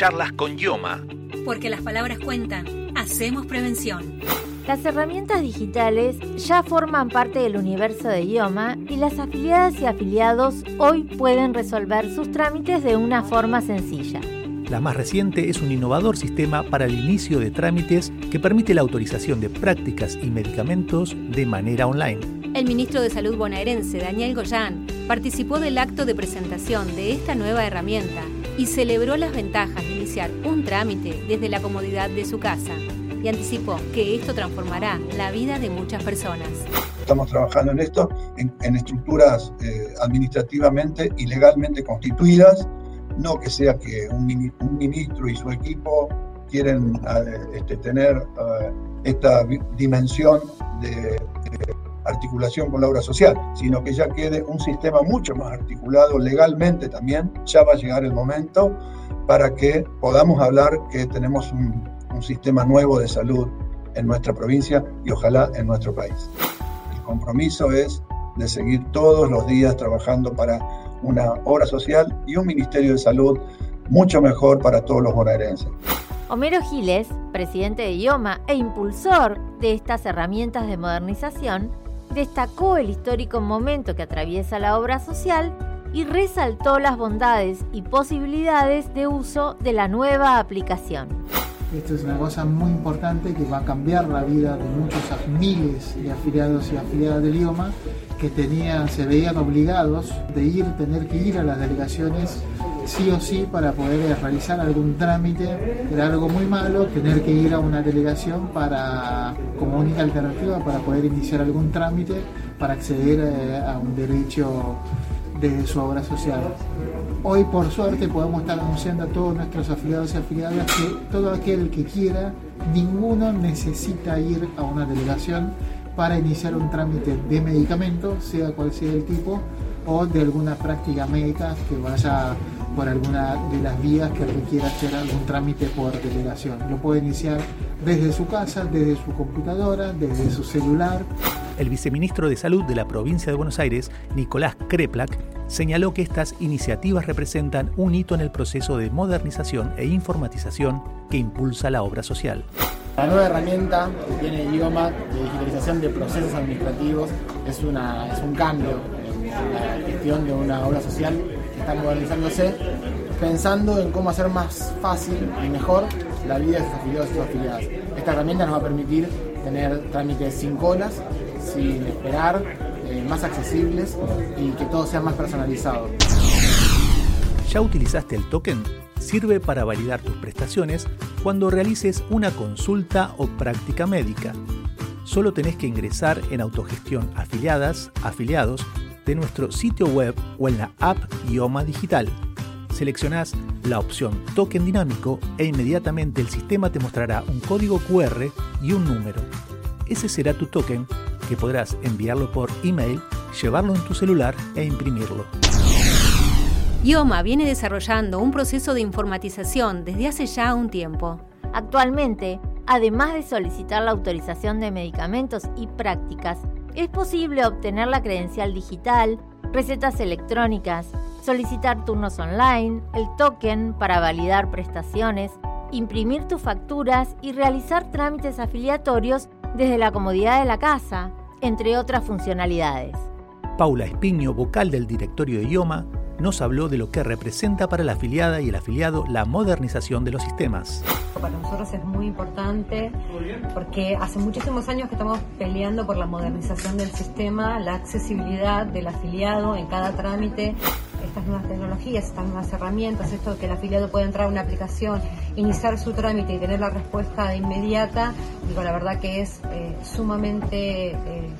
Charlas con Yoma. Porque las palabras cuentan. Hacemos prevención. Las herramientas digitales ya forman parte del universo de IOMA y las afiliadas y afiliados hoy pueden resolver sus trámites de una forma sencilla. La más reciente es un innovador sistema para el inicio de trámites que permite la autorización de prácticas y medicamentos de manera online. El ministro de Salud bonaerense, Daniel Goyán, participó del acto de presentación de esta nueva herramienta y celebró las ventajas de iniciar un trámite desde la comodidad de su casa y anticipó que esto transformará la vida de muchas personas. Estamos trabajando en esto, en, estructuras eh, administrativamente y legalmente constituidas no que sea que un, ministro y su equipo quieren eh, este, tener eh, esta dimensión de, articulación con la obra social, sino que ya quede un sistema mucho más articulado legalmente también. Ya va a llegar el momento para que podamos hablar que tenemos un, sistema nuevo de salud en nuestra provincia y ojalá en nuestro país. El compromiso es de seguir todos los días trabajando para una obra social y un Ministerio de Salud mucho mejor para todos los bonaerenses. Homero Giles, presidente de IOMA e impulsor de estas herramientas de modernización, destacó el histórico momento que atraviesa la obra social y resaltó las bondades y posibilidades de uso de la nueva aplicación. Esto es una cosa muy importante que va a cambiar la vida de muchos miles de afiliados y afiliadas del IOMA que tenían, se veían obligados de ir, tener que ir a las delegaciones sí o sí para poder realizar algún trámite. Era algo muy malo tener que ir a una delegación para, como única alternativa para poder iniciar algún trámite para acceder eh, a un derecho de su obra social. Hoy por suerte podemos estar anunciando a todos nuestros afiliados y afiliadas que todo aquel que quiera, ninguno necesita ir a una delegación para iniciar un trámite de medicamento, sea cual sea el tipo, o de alguna práctica médica que vaya por alguna de las vías que requiera hacer algún trámite por delegación. Lo puede iniciar desde su casa, desde su computadora, desde su celular. El viceministro de Salud de la provincia de Buenos Aires, Nicolás Kreplak, señaló que estas iniciativas representan un hito en el proceso de modernización e informatización que impulsa la obra social. La nueva herramienta que tiene IOMA de digitalización de procesos administrativos es, una, es un cambio en la gestión de una obra social que está modernizándose, pensando en cómo hacer más fácil y mejor la vida de sus afiliados y sus afiliadas. Esta herramienta nos va a permitir tener trámites sin colas, sin esperar, eh, más accesibles y que todo sea más personalizado. ¿Ya utilizaste el token? Sirve para validar tus prestaciones cuando realices una consulta o práctica médica. Solo tenés que ingresar en autogestión afiliadas, afiliados de nuestro sitio web o en la app Ioma Digital. Seleccionás la opción Token Dinámico e inmediatamente el sistema te mostrará un código QR y un número. Ese será tu token que podrás enviarlo por email, llevarlo en tu celular e imprimirlo. IOMA viene desarrollando un proceso de informatización desde hace ya un tiempo. Actualmente, además de solicitar la autorización de medicamentos y prácticas, es posible obtener la credencial digital, recetas electrónicas, solicitar turnos online, el token para validar prestaciones, imprimir tus facturas y realizar trámites afiliatorios desde la comodidad de la casa, entre otras funcionalidades. Paula Espiño, vocal del directorio de IOMA, nos habló de lo que representa para la afiliada y el afiliado la modernización de los sistemas. Para nosotros es muy importante porque hace muchísimos años que estamos peleando por la modernización del sistema, la accesibilidad del afiliado en cada trámite estas nuevas tecnologías, estas nuevas herramientas, esto de que el afiliado pueda entrar a una aplicación, iniciar su trámite y tener la respuesta inmediata, digo, la verdad que es eh, sumamente eh,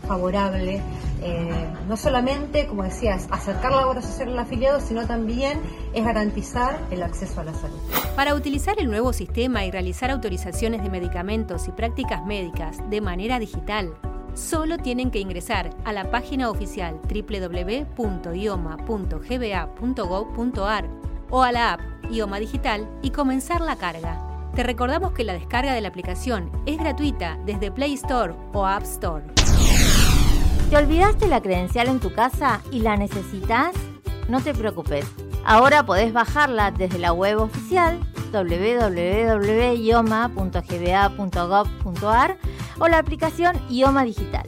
favorable, eh, no solamente, como decías, acercar la obra social al afiliado, sino también es garantizar el acceso a la salud. Para utilizar el nuevo sistema y realizar autorizaciones de medicamentos y prácticas médicas de manera digital, Solo tienen que ingresar a la página oficial www.ioma.gba.gov.ar o a la app Ioma Digital y comenzar la carga. Te recordamos que la descarga de la aplicación es gratuita desde Play Store o App Store. ¿Te olvidaste la credencial en tu casa y la necesitas? No te preocupes. Ahora podés bajarla desde la web oficial www.ioma.gba.gov.ar o la aplicación IOMA Digital.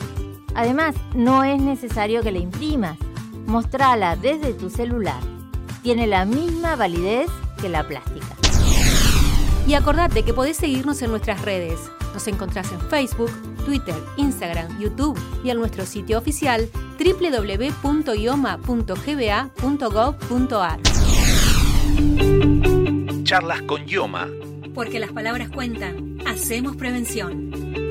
Además, no es necesario que la imprimas. Mostrala desde tu celular. Tiene la misma validez que la plástica. Y acordate que podés seguirnos en nuestras redes. Nos encontrás en Facebook, Twitter, Instagram, YouTube y en nuestro sitio oficial www.ioma.gba.gov.ar. Charlas con Yoma. Porque las palabras cuentan. Hacemos prevención.